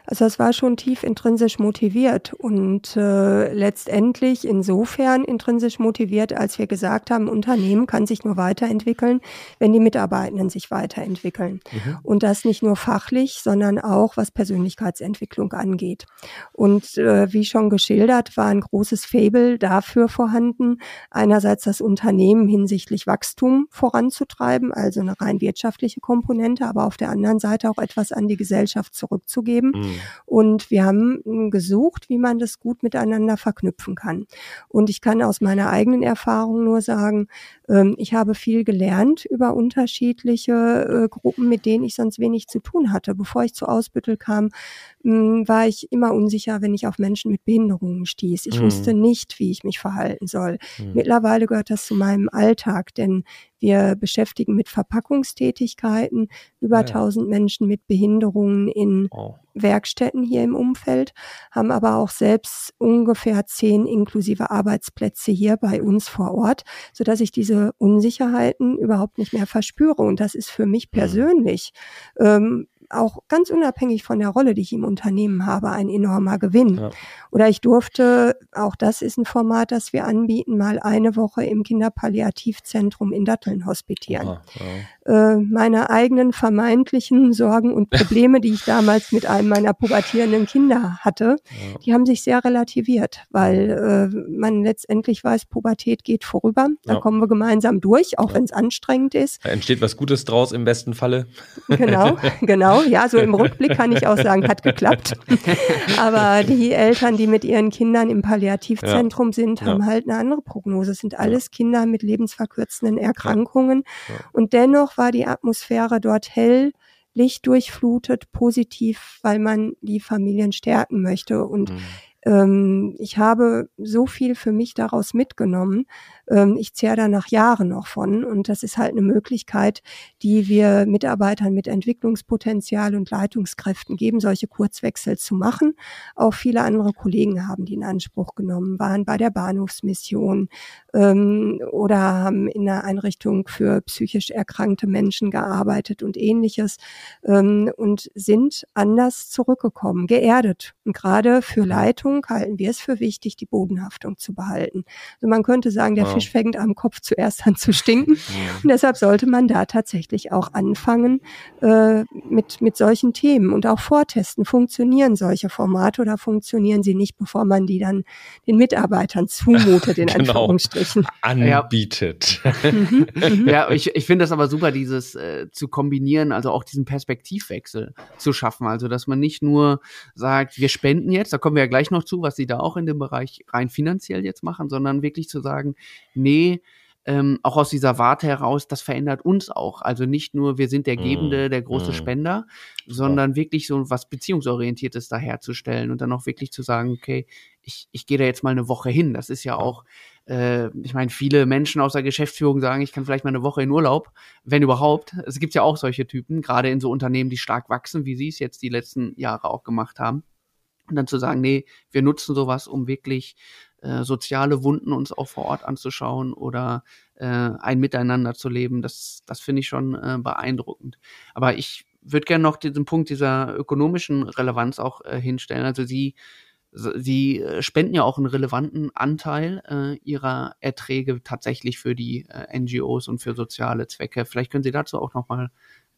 Also es war schon tief intrinsisch motiviert und äh, letztendlich insofern intrinsisch motiviert, als wir gesagt haben, Unternehmen kann sich nur weiterentwickeln, wenn die Mitarbeitenden sich weiterentwickeln. Mhm. Und das nicht nur fachlich, sondern auch was Persönlichkeitsentwicklung angeht. Und äh, wie schon geschildert, war ein großes Fabel dafür vorhanden, einerseits das Unternehmen hinsichtlich Wachstum voranzutreiben, also eine rein wirtschaftliche Komponente, aber auf der anderen Seite auch etwas an die Gesellschaft zurückzugeben leben. Mhm. Und wir haben hm, gesucht, wie man das gut miteinander verknüpfen kann. Und ich kann aus meiner eigenen Erfahrung nur sagen, ähm, ich habe viel gelernt über unterschiedliche äh, Gruppen, mit denen ich sonst wenig zu tun hatte. Bevor ich zu Ausbüttel kam, hm, war ich immer unsicher, wenn ich auf Menschen mit Behinderungen stieß. Ich mhm. wusste nicht, wie ich mich verhalten soll. Mhm. Mittlerweile gehört das zu meinem Alltag, denn wir beschäftigen mit Verpackungstätigkeiten über ja. 1000 Menschen mit Behinderungen in oh. Werkstätten hier im Umfeld, haben aber auch selbst ungefähr zehn inklusive Arbeitsplätze hier bei uns vor Ort, so dass ich diese Unsicherheiten überhaupt nicht mehr verspüre. Und das ist für mich mhm. persönlich ähm, auch ganz unabhängig von der Rolle, die ich im Unternehmen habe, ein enormer Gewinn. Ja. Oder ich durfte, auch das ist ein Format, das wir anbieten, mal eine Woche im Kinderpalliativzentrum in Datteln hospitieren. Aha, ja. äh, meine eigenen vermeintlichen Sorgen und Probleme, die ich damals mit einem meiner pubertierenden Kinder hatte, ja. die haben sich sehr relativiert, weil äh, man letztendlich weiß, Pubertät geht vorüber. Da kommen wir gemeinsam durch, auch wenn es anstrengend ist. Da entsteht was Gutes draus im besten Falle. Genau, genau. Ja, so im Rückblick kann ich auch sagen, hat geklappt. Aber die Eltern, die mit ihren Kindern im Palliativzentrum ja. sind, haben ja. halt eine andere Prognose. Es sind alles Kinder mit lebensverkürzenden Erkrankungen. Und dennoch war die Atmosphäre dort hell, lichtdurchflutet, positiv, weil man die Familien stärken möchte. Und mhm ähm, ich habe so viel für mich daraus mitgenommen, ähm, ich zehre da nach Jahren noch von. Und das ist halt eine Möglichkeit, die wir Mitarbeitern mit Entwicklungspotenzial und Leitungskräften geben, solche Kurzwechsel zu machen. Auch viele andere Kollegen haben die in Anspruch genommen, waren bei der Bahnhofsmission ähm, oder haben in einer Einrichtung für psychisch erkrankte Menschen gearbeitet und ähnliches ähm, und sind anders zurückgekommen, geerdet. Und gerade für Leitung halten wir es für wichtig, die Bodenhaftung zu behalten. Also man könnte sagen, der Fisch fängt am Kopf zuerst an zu stinken. Und deshalb sollte man da tatsächlich auch anfangen äh, mit, mit solchen Themen und auch vortesten. Funktionieren solche Formate oder funktionieren sie nicht, bevor man die dann den Mitarbeitern zumutet, in genau. Anführungsstrichen. Anbietet. Mhm, mhm. ja, ich, ich finde das aber super, dieses äh, zu kombinieren, also auch diesen Perspektivwechsel zu schaffen. Also, dass man nicht nur sagt, wir spenden jetzt, da kommen wir ja gleich noch zu, was sie da auch in dem Bereich rein finanziell jetzt machen, sondern wirklich zu sagen, nee, ähm, auch aus dieser Warte heraus, das verändert uns auch. Also nicht nur, wir sind der Gebende, mm, der große mm. Spender, sondern ja. wirklich so was Beziehungsorientiertes daherzustellen und dann auch wirklich zu sagen, okay, ich, ich gehe da jetzt mal eine Woche hin. Das ist ja auch, äh, ich meine, viele Menschen aus der Geschäftsführung sagen, ich kann vielleicht mal eine Woche in Urlaub, wenn überhaupt. Es gibt ja auch solche Typen, gerade in so Unternehmen, die stark wachsen, wie sie es jetzt die letzten Jahre auch gemacht haben. Und dann zu sagen, nee, wir nutzen sowas, um wirklich äh, soziale Wunden uns auch vor Ort anzuschauen oder äh, ein Miteinander zu leben, das, das finde ich schon äh, beeindruckend. Aber ich würde gerne noch diesen Punkt dieser ökonomischen Relevanz auch äh, hinstellen. Also Sie, Sie äh, spenden ja auch einen relevanten Anteil äh, Ihrer Erträge tatsächlich für die äh, NGOs und für soziale Zwecke. Vielleicht können Sie dazu auch noch mal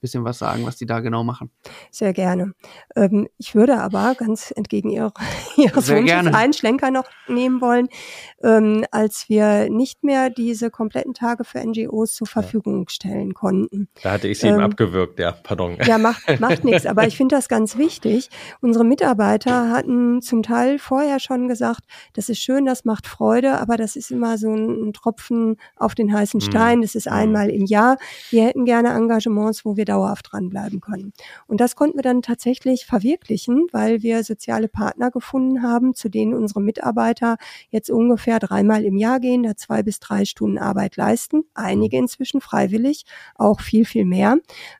bisschen was sagen, was die da genau machen? Sehr gerne. Ähm, ich würde aber ganz entgegen ihrer, Ihres Sehr Wunsches einen Schlenker noch nehmen wollen, ähm, als wir nicht mehr diese kompletten Tage für NGOs zur Verfügung stellen konnten. Da hatte ich sie eben ähm, abgewürgt, ja, pardon. Ja, macht, macht nichts, aber ich finde das ganz wichtig. Unsere Mitarbeiter hatten zum Teil vorher schon gesagt, das ist schön, das macht Freude, aber das ist immer so ein, ein Tropfen auf den heißen hm. Stein, das ist hm. einmal im Jahr. Wir hätten gerne Engagements, wo wir dauerhaft dranbleiben können. Und das konnten wir dann tatsächlich verwirklichen, weil wir soziale Partner gefunden haben, zu denen unsere Mitarbeiter jetzt ungefähr dreimal im Jahr gehen, da zwei bis drei Stunden Arbeit leisten, einige inzwischen freiwillig, auch viel, viel mehr,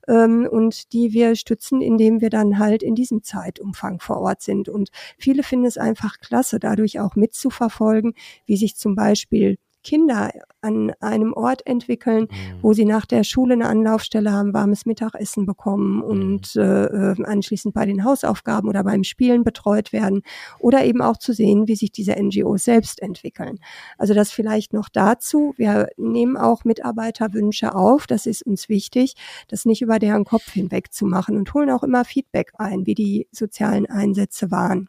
ähm, und die wir stützen, indem wir dann halt in diesem Zeitumfang vor Ort sind. Und viele finden es einfach klasse, dadurch auch mitzuverfolgen, wie sich zum Beispiel Kinder an einem Ort entwickeln, mhm. wo sie nach der Schule eine Anlaufstelle haben, warmes Mittagessen bekommen und mhm. äh, anschließend bei den Hausaufgaben oder beim Spielen betreut werden oder eben auch zu sehen, wie sich diese NGOs selbst entwickeln. Also das vielleicht noch dazu. Wir nehmen auch Mitarbeiterwünsche auf. Das ist uns wichtig, das nicht über deren Kopf hinweg zu machen und holen auch immer Feedback ein, wie die sozialen Einsätze waren.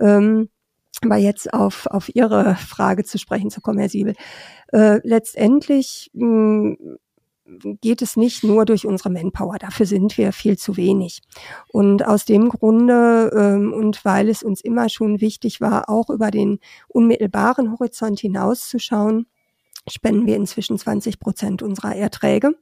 Ähm, aber jetzt auf, auf Ihre Frage zu sprechen, zu Siebel. Äh, letztendlich mh, hm, geht es nicht nur durch unsere Manpower. Dafür sind wir viel zu wenig. Und aus dem Grunde ähm, und weil es uns immer schon wichtig war, auch über den unmittelbaren Horizont hinauszuschauen, spenden wir inzwischen 20 Prozent unserer Erträge.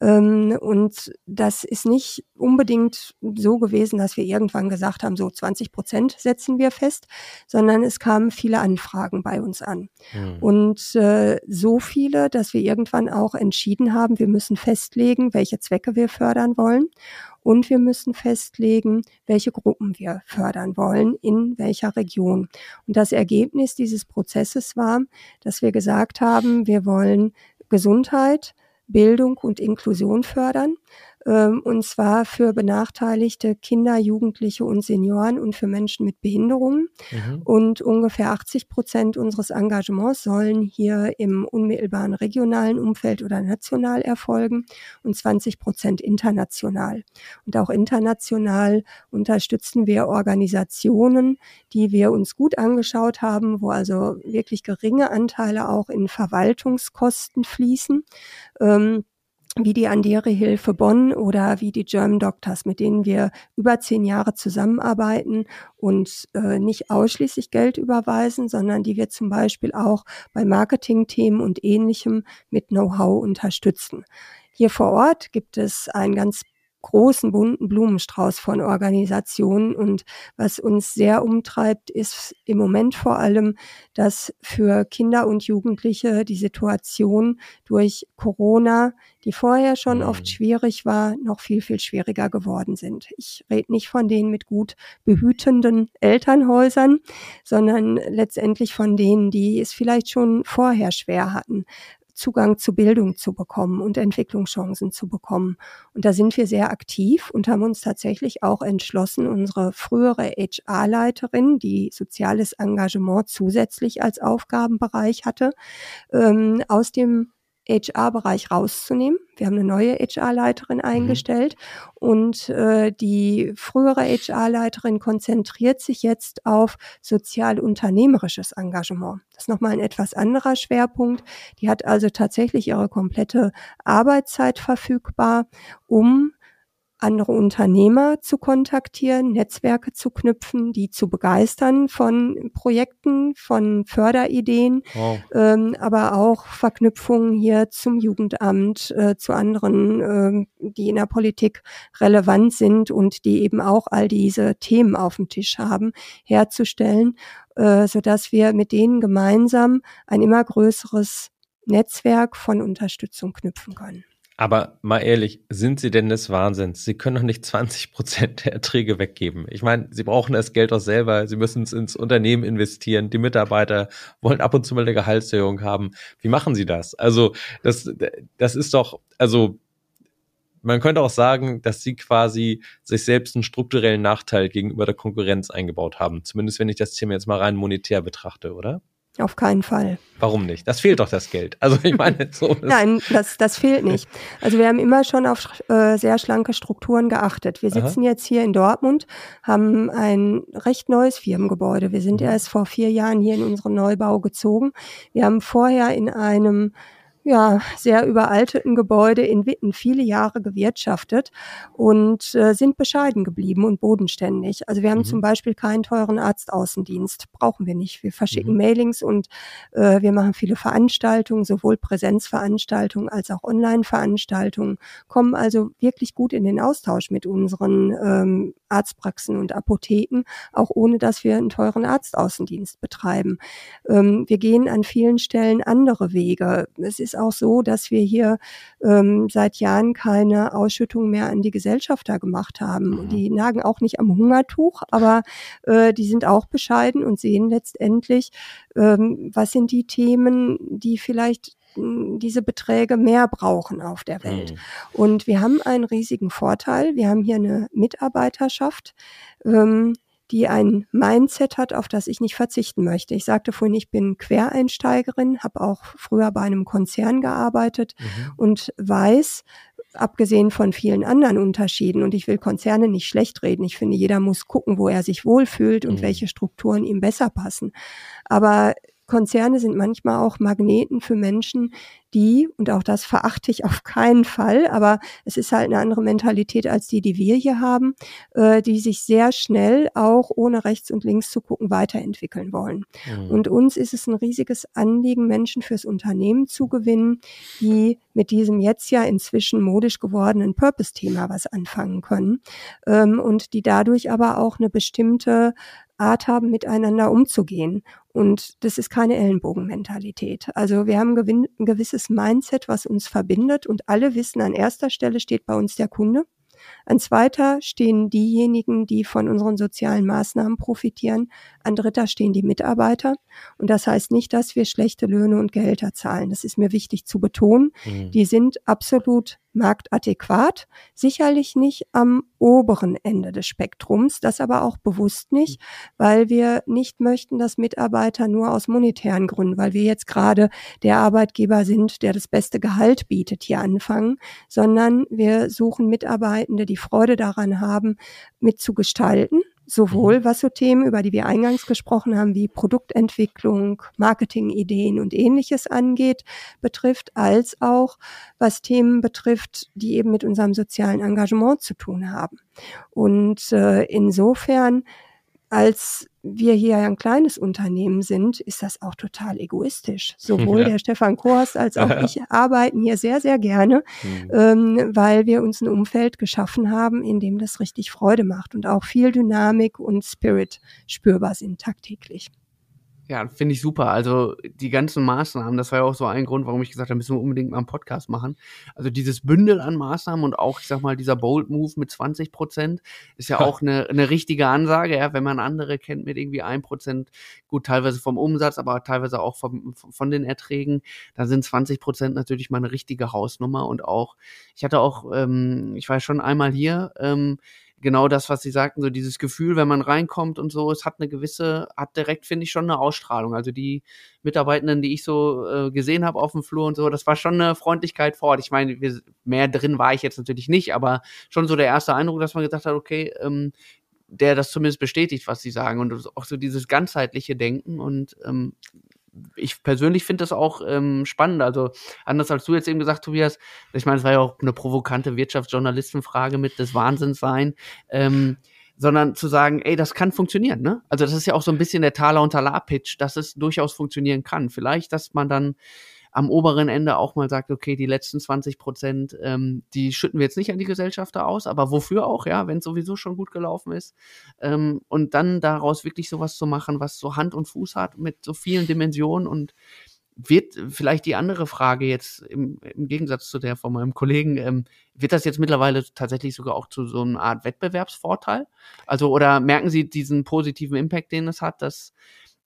Ähm, und das ist nicht unbedingt so gewesen, dass wir irgendwann gesagt haben, so 20 Prozent setzen wir fest, sondern es kamen viele Anfragen bei uns an. Mhm. Und äh, so viele, dass wir irgendwann auch entschieden haben, wir müssen festlegen, welche Zwecke wir fördern wollen. Und wir müssen festlegen, welche Gruppen wir fördern wollen, in welcher Region. Und das Ergebnis dieses Prozesses war, dass wir gesagt haben, wir wollen Gesundheit, Bildung und Inklusion fördern und zwar für benachteiligte Kinder, Jugendliche und Senioren und für Menschen mit Behinderungen. Mhm. Und ungefähr 80 Prozent unseres Engagements sollen hier im unmittelbaren regionalen Umfeld oder national erfolgen und 20 Prozent international. Und auch international unterstützen wir Organisationen, die wir uns gut angeschaut haben, wo also wirklich geringe Anteile auch in Verwaltungskosten fließen. Ähm, wie die Andere Hilfe Bonn oder wie die German Doctors, mit denen wir über zehn Jahre zusammenarbeiten und äh, nicht ausschließlich Geld überweisen, sondern die wir zum Beispiel auch bei Marketingthemen und ähnlichem mit Know-how unterstützen. Hier vor Ort gibt es ein ganz großen bunten Blumenstrauß von Organisationen. Und was uns sehr umtreibt, ist im Moment vor allem, dass für Kinder und Jugendliche die Situation durch Corona, die vorher schon oft mhm. schwierig war, noch viel, viel schwieriger geworden sind. Ich rede nicht von denen mit gut behütenden Elternhäusern, sondern letztendlich von denen, die es vielleicht schon vorher schwer hatten, Zugang zu Bildung zu bekommen und Entwicklungschancen zu bekommen. Und da sind wir sehr aktiv und haben uns tatsächlich auch entschlossen, unsere frühere HR-Leiterin, die soziales Engagement zusätzlich als Aufgabenbereich hatte, ähm, aus dem HR-Bereich rauszunehmen. Wir haben eine neue HR-Leiterin mhm. eingestellt mhm. und äh, die frühere HR-Leiterin konzentriert sich jetzt auf sozial-unternehmerisches Engagement. Das ist nochmal ein etwas anderer Schwerpunkt. Die hat also tatsächlich ihre komplette Arbeitszeit verfügbar, um andere Unternehmer zu kontaktieren, Netzwerke zu knüpfen, die zu begeistern von Projekten, von Förderideen, wow. ähm, aber auch Verknüpfungen hier zum Jugendamt, äh, zu anderen, äh, die in der Politik relevant sind und die eben auch all diese Themen auf dem Tisch haben, herzustellen, äh, so dass wir mit denen gemeinsam ein immer größeres Netzwerk von Unterstützung knüpfen können. Aber mal ehrlich, sind Sie denn des Wahnsinns? Sie können doch nicht 20 Prozent der Erträge weggeben. Ich meine, Sie brauchen das Geld auch selber. Sie müssen es ins Unternehmen investieren. Die Mitarbeiter wollen ab und zu mal eine Gehaltserhöhung haben. Wie machen Sie das? Also, das, das ist doch, also, man könnte auch sagen, dass Sie quasi sich selbst einen strukturellen Nachteil gegenüber der Konkurrenz eingebaut haben. Zumindest wenn ich das Thema jetzt mal rein monetär betrachte, oder? Auf keinen Fall. Warum nicht? Das fehlt doch das Geld. Also ich meine, so. Nein, das, das fehlt nicht. Also wir haben immer schon auf äh, sehr schlanke Strukturen geachtet. Wir sitzen Aha. jetzt hier in Dortmund, haben ein recht neues Firmengebäude. Wir sind mhm. erst vor vier Jahren hier in unseren Neubau gezogen. Wir haben vorher in einem ja, sehr überalteten Gebäude in Witten viele Jahre gewirtschaftet und äh, sind bescheiden geblieben und bodenständig. Also wir haben mhm. zum Beispiel keinen teuren Arztaußendienst, brauchen wir nicht. Wir verschicken mhm. Mailings und äh, wir machen viele Veranstaltungen, sowohl Präsenzveranstaltungen als auch Online-Veranstaltungen, kommen also wirklich gut in den Austausch mit unseren ähm, Arztpraxen und Apotheken, auch ohne dass wir einen teuren Arztaußendienst betreiben. Ähm, wir gehen an vielen Stellen andere Wege. Es ist auch so, dass wir hier ähm, seit Jahren keine Ausschüttung mehr an die Gesellschafter gemacht haben. Mhm. Die nagen auch nicht am Hungertuch, aber äh, die sind auch bescheiden und sehen letztendlich, ähm, was sind die Themen, die vielleicht hm, diese Beträge mehr brauchen auf der Welt. Mhm. Und wir haben einen riesigen Vorteil. Wir haben hier eine Mitarbeiterschaft, ähm, die ein Mindset hat, auf das ich nicht verzichten möchte. Ich sagte vorhin, ich bin Quereinsteigerin, habe auch früher bei einem Konzern gearbeitet mhm. und weiß, abgesehen von vielen anderen Unterschieden, und ich will Konzerne nicht schlecht reden, ich finde, jeder muss gucken, wo er sich wohlfühlt und mhm. welche Strukturen ihm besser passen. Aber Konzerne sind manchmal auch Magneten für Menschen, die, und auch das verachte ich auf keinen Fall, aber es ist halt eine andere Mentalität als die, die wir hier haben, äh, die sich sehr schnell auch ohne rechts und links zu gucken weiterentwickeln wollen. Mhm. Und uns ist es ein riesiges Anliegen, Menschen fürs Unternehmen zu gewinnen, die mit diesem jetzt ja inzwischen modisch gewordenen Purpose-Thema was anfangen können ähm, und die dadurch aber auch eine bestimmte Art haben, miteinander umzugehen. Und das ist keine Ellenbogenmentalität. Also wir haben ein gewisses Mindset, was uns verbindet und alle wissen, an erster Stelle steht bei uns der Kunde. An zweiter stehen diejenigen, die von unseren sozialen Maßnahmen profitieren. An dritter stehen die Mitarbeiter. Und das heißt nicht, dass wir schlechte Löhne und Gehälter zahlen. Das ist mir wichtig zu betonen. Mhm. Die sind absolut marktadäquat, sicherlich nicht am oberen Ende des Spektrums, das aber auch bewusst nicht, weil wir nicht möchten, dass Mitarbeiter nur aus monetären Gründen, weil wir jetzt gerade der Arbeitgeber sind, der das beste Gehalt bietet, hier anfangen, sondern wir suchen Mitarbeitende, die Freude daran haben, mitzugestalten sowohl mhm. was so Themen, über die wir eingangs gesprochen haben, wie Produktentwicklung, Marketingideen und ähnliches angeht, betrifft, als auch was Themen betrifft, die eben mit unserem sozialen Engagement zu tun haben. Und äh, insofern als wir hier ein kleines Unternehmen sind, ist das auch total egoistisch. Sowohl ja. der Stefan Korst als auch ich arbeiten hier sehr, sehr gerne, mhm. ähm, weil wir uns ein Umfeld geschaffen haben, in dem das richtig Freude macht und auch viel Dynamik und Spirit spürbar sind tagtäglich. Ja, finde ich super. Also die ganzen Maßnahmen, das war ja auch so ein Grund, warum ich gesagt habe, müssen wir unbedingt mal einen Podcast machen. Also dieses Bündel an Maßnahmen und auch, ich sag mal, dieser Bold Move mit 20 Prozent ist ja auch eine, eine richtige Ansage, ja, wenn man andere kennt mit irgendwie ein Prozent, gut, teilweise vom Umsatz, aber teilweise auch vom, von den Erträgen, da sind 20 Prozent natürlich mal eine richtige Hausnummer und auch, ich hatte auch, ähm, ich war schon einmal hier, ähm, genau das, was Sie sagten, so dieses Gefühl, wenn man reinkommt und so, es hat eine gewisse, hat direkt, finde ich, schon eine Ausstrahlung. Also die Mitarbeitenden, die ich so äh, gesehen habe auf dem Flur und so, das war schon eine Freundlichkeit vor Ort. Ich meine, wir, mehr drin war ich jetzt natürlich nicht, aber schon so der erste Eindruck, dass man gesagt hat, okay, ähm, der das zumindest bestätigt, was sie sagen und auch so dieses ganzheitliche Denken und ähm, ich persönlich finde das auch ähm, spannend. Also anders als du jetzt eben gesagt, Tobias, ich meine, es war ja auch eine provokante Wirtschaftsjournalistenfrage mit des Wahnsinns sein. Ähm, sondern zu sagen, ey, das kann funktionieren, ne? Also das ist ja auch so ein bisschen der Taler und Talar-Pitch, dass es durchaus funktionieren kann. Vielleicht, dass man dann am oberen Ende auch mal sagt, okay, die letzten 20 Prozent, ähm, die schütten wir jetzt nicht an die Gesellschafter aus, aber wofür auch, ja, wenn es sowieso schon gut gelaufen ist. Ähm, und dann daraus wirklich sowas zu machen, was so Hand und Fuß hat mit so vielen Dimensionen und wird vielleicht die andere Frage jetzt im, im Gegensatz zu der von meinem Kollegen, ähm, wird das jetzt mittlerweile tatsächlich sogar auch zu so einer Art Wettbewerbsvorteil? Also, oder merken Sie diesen positiven Impact, den es hat, dass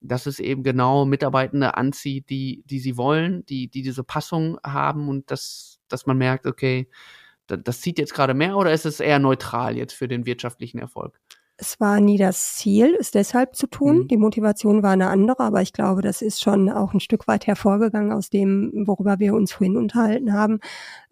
dass es eben genau Mitarbeitende anzieht, die, die sie wollen, die, die diese Passung haben und dass, dass man merkt, okay, das, zieht jetzt gerade mehr oder ist es eher neutral jetzt für den wirtschaftlichen Erfolg? Es war nie das Ziel, es deshalb zu tun. Mhm. Die Motivation war eine andere, aber ich glaube, das ist schon auch ein Stück weit hervorgegangen aus dem, worüber wir uns vorhin unterhalten haben.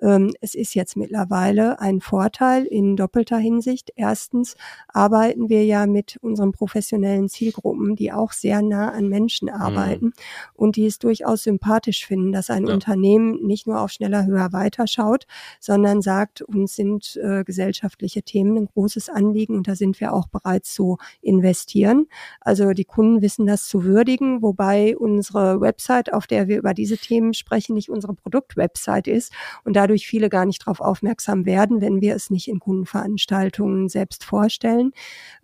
Ähm, es ist jetzt mittlerweile ein Vorteil in doppelter Hinsicht. Erstens arbeiten wir ja mit unseren professionellen Zielgruppen, die auch sehr nah an Menschen mhm. arbeiten mhm. und die es durchaus sympathisch finden, dass ein ja. Unternehmen nicht nur auf schneller, höher, weiter schaut, sondern sagt, uns sind äh, gesellschaftliche Themen ein großes Anliegen und da sind wir auch bereits zu investieren. Also die Kunden wissen das zu würdigen, wobei unsere Website, auf der wir über diese Themen sprechen, nicht unsere Produktwebsite ist und dadurch viele gar nicht darauf aufmerksam werden, wenn wir es nicht in Kundenveranstaltungen selbst vorstellen.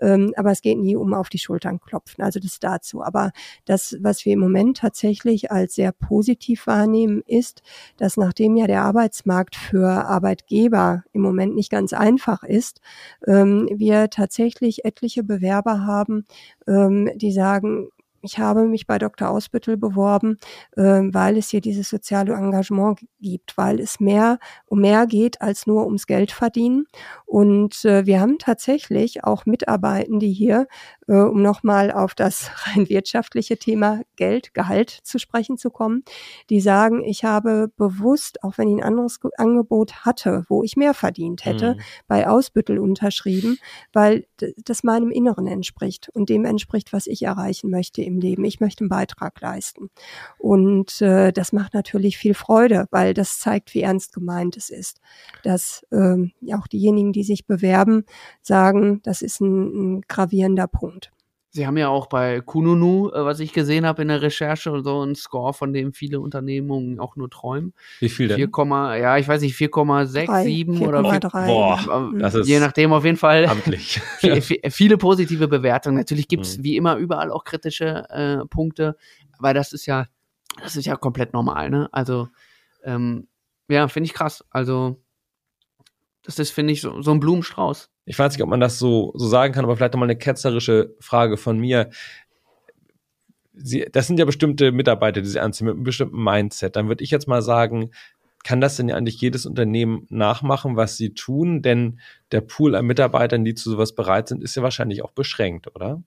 Ähm, aber es geht nie um auf die Schultern klopfen. Also das dazu. Aber das, was wir im Moment tatsächlich als sehr positiv wahrnehmen, ist, dass nachdem ja der Arbeitsmarkt für Arbeitgeber im Moment nicht ganz einfach ist, ähm, wir tatsächlich etliche Bewerber haben, ähm, die sagen, ich habe mich bei Dr. Ausbüttel beworben, äh, weil es hier dieses soziale Engagement gibt, weil es mehr um mehr geht als nur ums Geld verdienen. Und äh, wir haben tatsächlich auch Mitarbeitende hier, äh, um nochmal auf das rein wirtschaftliche Thema Geld, Gehalt zu sprechen zu kommen, die sagen, ich habe bewusst, auch wenn ich ein anderes Angebot hatte, wo ich mehr verdient hätte, mhm. bei Ausbüttel unterschrieben, weil das meinem Inneren entspricht und dem entspricht, was ich erreichen möchte im Leben. Ich möchte einen Beitrag leisten. Und äh, das macht natürlich viel Freude, weil das zeigt, wie ernst gemeint es ist. Dass ähm, auch diejenigen, die sich bewerben, sagen, das ist ein, ein gravierender Punkt. Sie haben ja auch bei Kununu, äh, was ich gesehen habe in der Recherche, so einen Score, von dem viele Unternehmungen auch nur träumen. Wie viel denn? 4, ja, ich weiß nicht, 4,6, 7 oder 4, 3. Boah, äh, das ist je nachdem auf jeden Fall. Amtlich. viele positive Bewertungen. Natürlich gibt's mhm. wie immer überall auch kritische äh, Punkte, weil das ist ja, das ist ja komplett normal, ne? Also, ähm, ja, finde ich krass. Also, das ist, finde ich, so, so ein Blumenstrauß ich weiß nicht, ob man das so, so sagen kann, aber vielleicht nochmal eine ketzerische Frage von mir. Sie, das sind ja bestimmte Mitarbeiter, die Sie anziehen, mit einem bestimmten Mindset. Dann würde ich jetzt mal sagen, kann das denn ja eigentlich jedes Unternehmen nachmachen, was sie tun? Denn der Pool an Mitarbeitern, die zu sowas bereit sind, ist ja wahrscheinlich auch beschränkt, oder?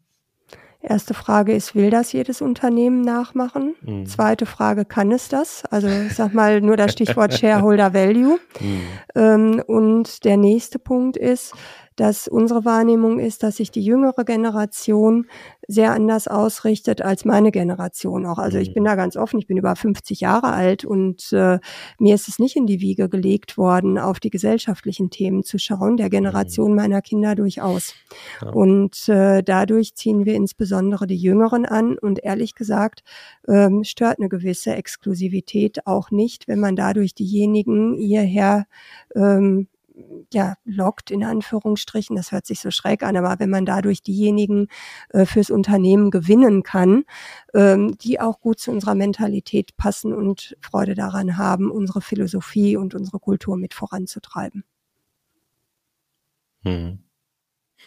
Erste Frage ist, will das jedes Unternehmen nachmachen? Mhm. Zweite Frage, kann es das? Also ich sag mal nur das Stichwort Shareholder Value. Mhm. Ähm, und der nächste Punkt ist, dass unsere Wahrnehmung ist, dass sich die jüngere Generation sehr anders ausrichtet als meine Generation auch. Also ich bin da ganz offen, ich bin über 50 Jahre alt und äh, mir ist es nicht in die Wiege gelegt worden, auf die gesellschaftlichen Themen zu schauen, der Generation meiner Kinder durchaus. Ja. Und äh, dadurch ziehen wir insbesondere die Jüngeren an und ehrlich gesagt ähm, stört eine gewisse Exklusivität auch nicht, wenn man dadurch diejenigen hierher ähm, ja, lockt, in Anführungsstrichen. Das hört sich so schräg an, aber wenn man dadurch diejenigen äh, fürs Unternehmen gewinnen kann, ähm, die auch gut zu unserer Mentalität passen und Freude daran haben, unsere Philosophie und unsere Kultur mit voranzutreiben. Hm.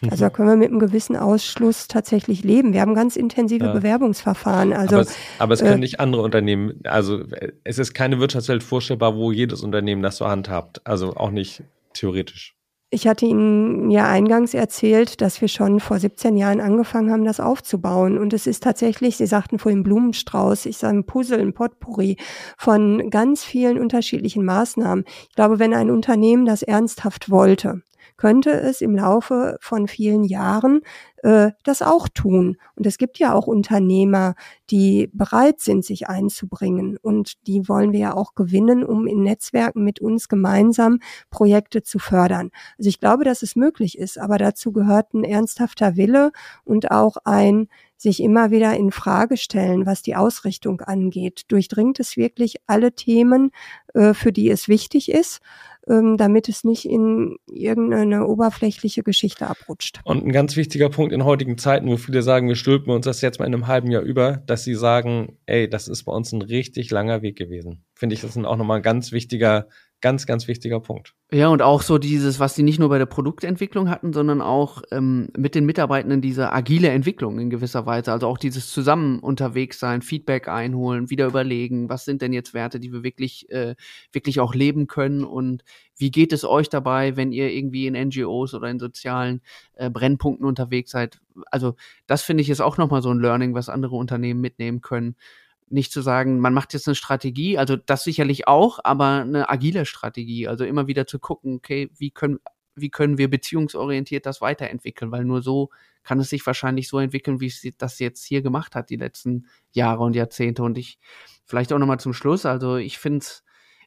Also da können wir mit einem gewissen Ausschluss tatsächlich leben. Wir haben ganz intensive ja. Bewerbungsverfahren. Also, aber es, aber es können äh, nicht andere Unternehmen, also es ist keine Wirtschaftswelt vorstellbar, wo jedes Unternehmen das so handhabt. Also auch nicht theoretisch? Ich hatte Ihnen ja eingangs erzählt, dass wir schon vor 17 Jahren angefangen haben, das aufzubauen. Und es ist tatsächlich, Sie sagten vorhin Blumenstrauß, ich sage ein Puzzle, ein Potpourri von ganz vielen unterschiedlichen Maßnahmen. Ich glaube, wenn ein Unternehmen das ernsthaft wollte, könnte es im Laufe von vielen Jahren äh, das auch tun. Und es gibt ja auch Unternehmer, die bereit sind, sich einzubringen. Und die wollen wir ja auch gewinnen, um in Netzwerken mit uns gemeinsam Projekte zu fördern. Also ich glaube, dass es möglich ist, aber dazu gehört ein ernsthafter Wille und auch ein sich immer wieder in Frage stellen, was die Ausrichtung angeht. Durchdringt es wirklich alle Themen, äh, für die es wichtig ist? Ähm, damit es nicht in irgendeine oberflächliche Geschichte abrutscht. Und ein ganz wichtiger Punkt in heutigen Zeiten, wo viele sagen, wir stülpen uns das jetzt mal in einem halben Jahr über, dass sie sagen, ey, das ist bei uns ein richtig langer Weg gewesen. Finde ich, das ist auch nochmal ein ganz wichtiger Ganz, ganz wichtiger Punkt. Ja, und auch so dieses, was die nicht nur bei der Produktentwicklung hatten, sondern auch ähm, mit den Mitarbeitenden diese agile Entwicklung in gewisser Weise. Also auch dieses Zusammen unterwegs sein, Feedback einholen, wieder überlegen, was sind denn jetzt Werte, die wir wirklich, äh, wirklich auch leben können und wie geht es euch dabei, wenn ihr irgendwie in NGOs oder in sozialen äh, Brennpunkten unterwegs seid? Also das finde ich ist auch nochmal so ein Learning, was andere Unternehmen mitnehmen können nicht zu sagen, man macht jetzt eine Strategie, also das sicherlich auch, aber eine agile Strategie, also immer wieder zu gucken, okay, wie können, wie können wir beziehungsorientiert das weiterentwickeln, weil nur so kann es sich wahrscheinlich so entwickeln, wie es das jetzt hier gemacht hat, die letzten Jahre und Jahrzehnte. Und ich, vielleicht auch nochmal zum Schluss, also ich finde es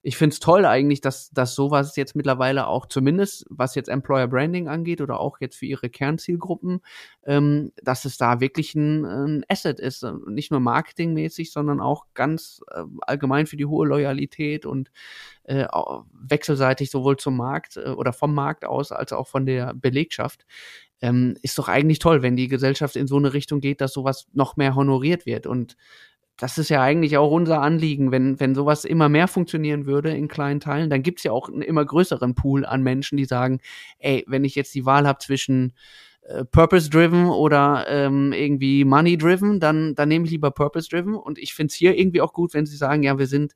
ich finde es toll eigentlich, dass, dass sowas jetzt mittlerweile auch zumindest, was jetzt Employer Branding angeht oder auch jetzt für ihre Kernzielgruppen, ähm, dass es da wirklich ein, ein Asset ist. Äh, nicht nur marketingmäßig, sondern auch ganz äh, allgemein für die hohe Loyalität und äh, wechselseitig sowohl zum Markt äh, oder vom Markt aus als auch von der Belegschaft. Ähm, ist doch eigentlich toll, wenn die Gesellschaft in so eine Richtung geht, dass sowas noch mehr honoriert wird. Und das ist ja eigentlich auch unser Anliegen, wenn, wenn sowas immer mehr funktionieren würde in kleinen Teilen, dann gibt's ja auch einen immer größeren Pool an Menschen, die sagen, ey, wenn ich jetzt die Wahl habe zwischen äh, Purpose-Driven oder ähm, irgendwie Money-Driven, dann, dann nehme ich lieber Purpose-Driven. Und ich finde es hier irgendwie auch gut, wenn sie sagen, ja, wir sind,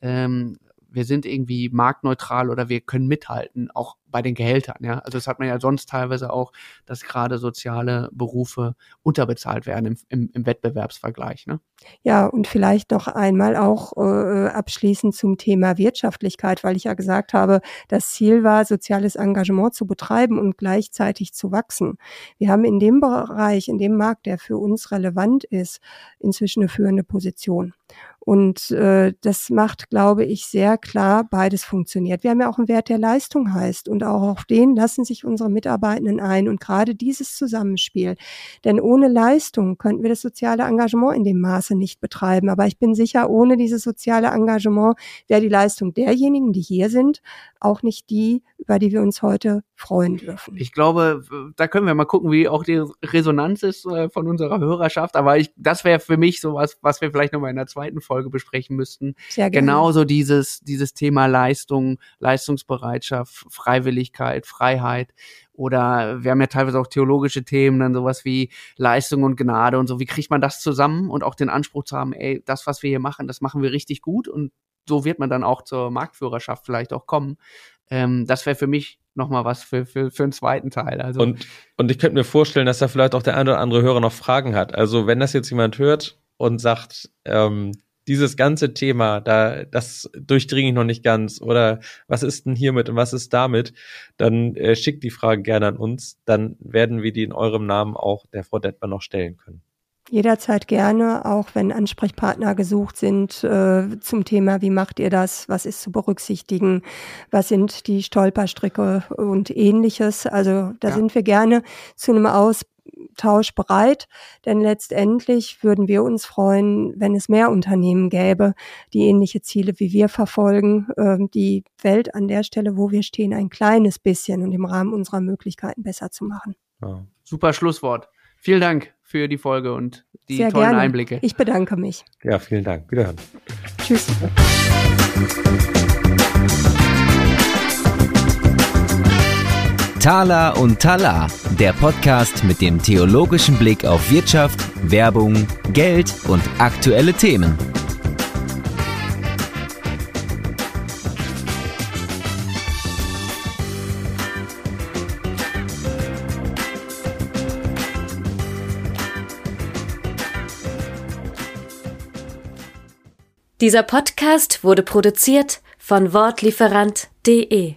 ähm, wir sind irgendwie marktneutral oder wir können mithalten, auch bei den Gehältern. Ja? Also das hat man ja sonst teilweise auch, dass gerade soziale Berufe unterbezahlt werden im, im, im Wettbewerbsvergleich. Ne? Ja, und vielleicht noch einmal auch äh, abschließend zum Thema Wirtschaftlichkeit, weil ich ja gesagt habe, das Ziel war, soziales Engagement zu betreiben und gleichzeitig zu wachsen. Wir haben in dem Bereich, in dem Markt, der für uns relevant ist, inzwischen eine führende Position. Und äh, das macht, glaube ich, sehr klar, beides funktioniert. Wir haben ja auch einen Wert, der Leistung heißt. Und auch auf den lassen sich unsere Mitarbeitenden ein. Und gerade dieses Zusammenspiel. Denn ohne Leistung könnten wir das soziale Engagement in dem Maße nicht betreiben. Aber ich bin sicher, ohne dieses soziale Engagement wäre die Leistung derjenigen, die hier sind, auch nicht die, über die wir uns heute freuen dürfen. Ich glaube, da können wir mal gucken, wie auch die Resonanz ist äh, von unserer Hörerschaft. Aber ich, das wäre für mich so was, was wir vielleicht nochmal in der zweiten Folge besprechen müssten. Sehr gerne. Genauso dieses, dieses Thema Leistung, Leistungsbereitschaft, Freiwilligkeit, Freiheit. Oder wir haben ja teilweise auch theologische Themen, dann sowas wie Leistung und Gnade und so. Wie kriegt man das zusammen und auch den Anspruch zu haben, ey, das, was wir hier machen, das machen wir richtig gut und so wird man dann auch zur Marktführerschaft vielleicht auch kommen. Ähm, das wäre für mich nochmal was für, für, für einen zweiten Teil. Also und, und ich könnte mir vorstellen, dass da vielleicht auch der eine oder andere Hörer noch Fragen hat. Also wenn das jetzt jemand hört und sagt, ähm, dieses ganze Thema, da, das durchdringe ich noch nicht ganz oder was ist denn hiermit und was ist damit, dann äh, schickt die Fragen gerne an uns, dann werden wir die in eurem Namen auch der Frau Detmer noch stellen können. Jederzeit gerne, auch wenn Ansprechpartner gesucht sind äh, zum Thema, wie macht ihr das, was ist zu berücksichtigen, was sind die Stolperstricke und ähnliches. Also da ja. sind wir gerne zu einem Austausch bereit, denn letztendlich würden wir uns freuen, wenn es mehr Unternehmen gäbe, die ähnliche Ziele wie wir verfolgen, äh, die Welt an der Stelle, wo wir stehen, ein kleines bisschen und im Rahmen unserer Möglichkeiten besser zu machen. Ja. Super Schlusswort. Vielen Dank für die Folge und die Sehr tollen gerne. Einblicke. Ich bedanke mich. Ja, vielen Dank. Wiederhören. Tschüss. Tala und Tala, der Podcast mit dem theologischen Blick auf Wirtschaft, Werbung, Geld und aktuelle Themen. Dieser Podcast wurde produziert von Wortlieferant.de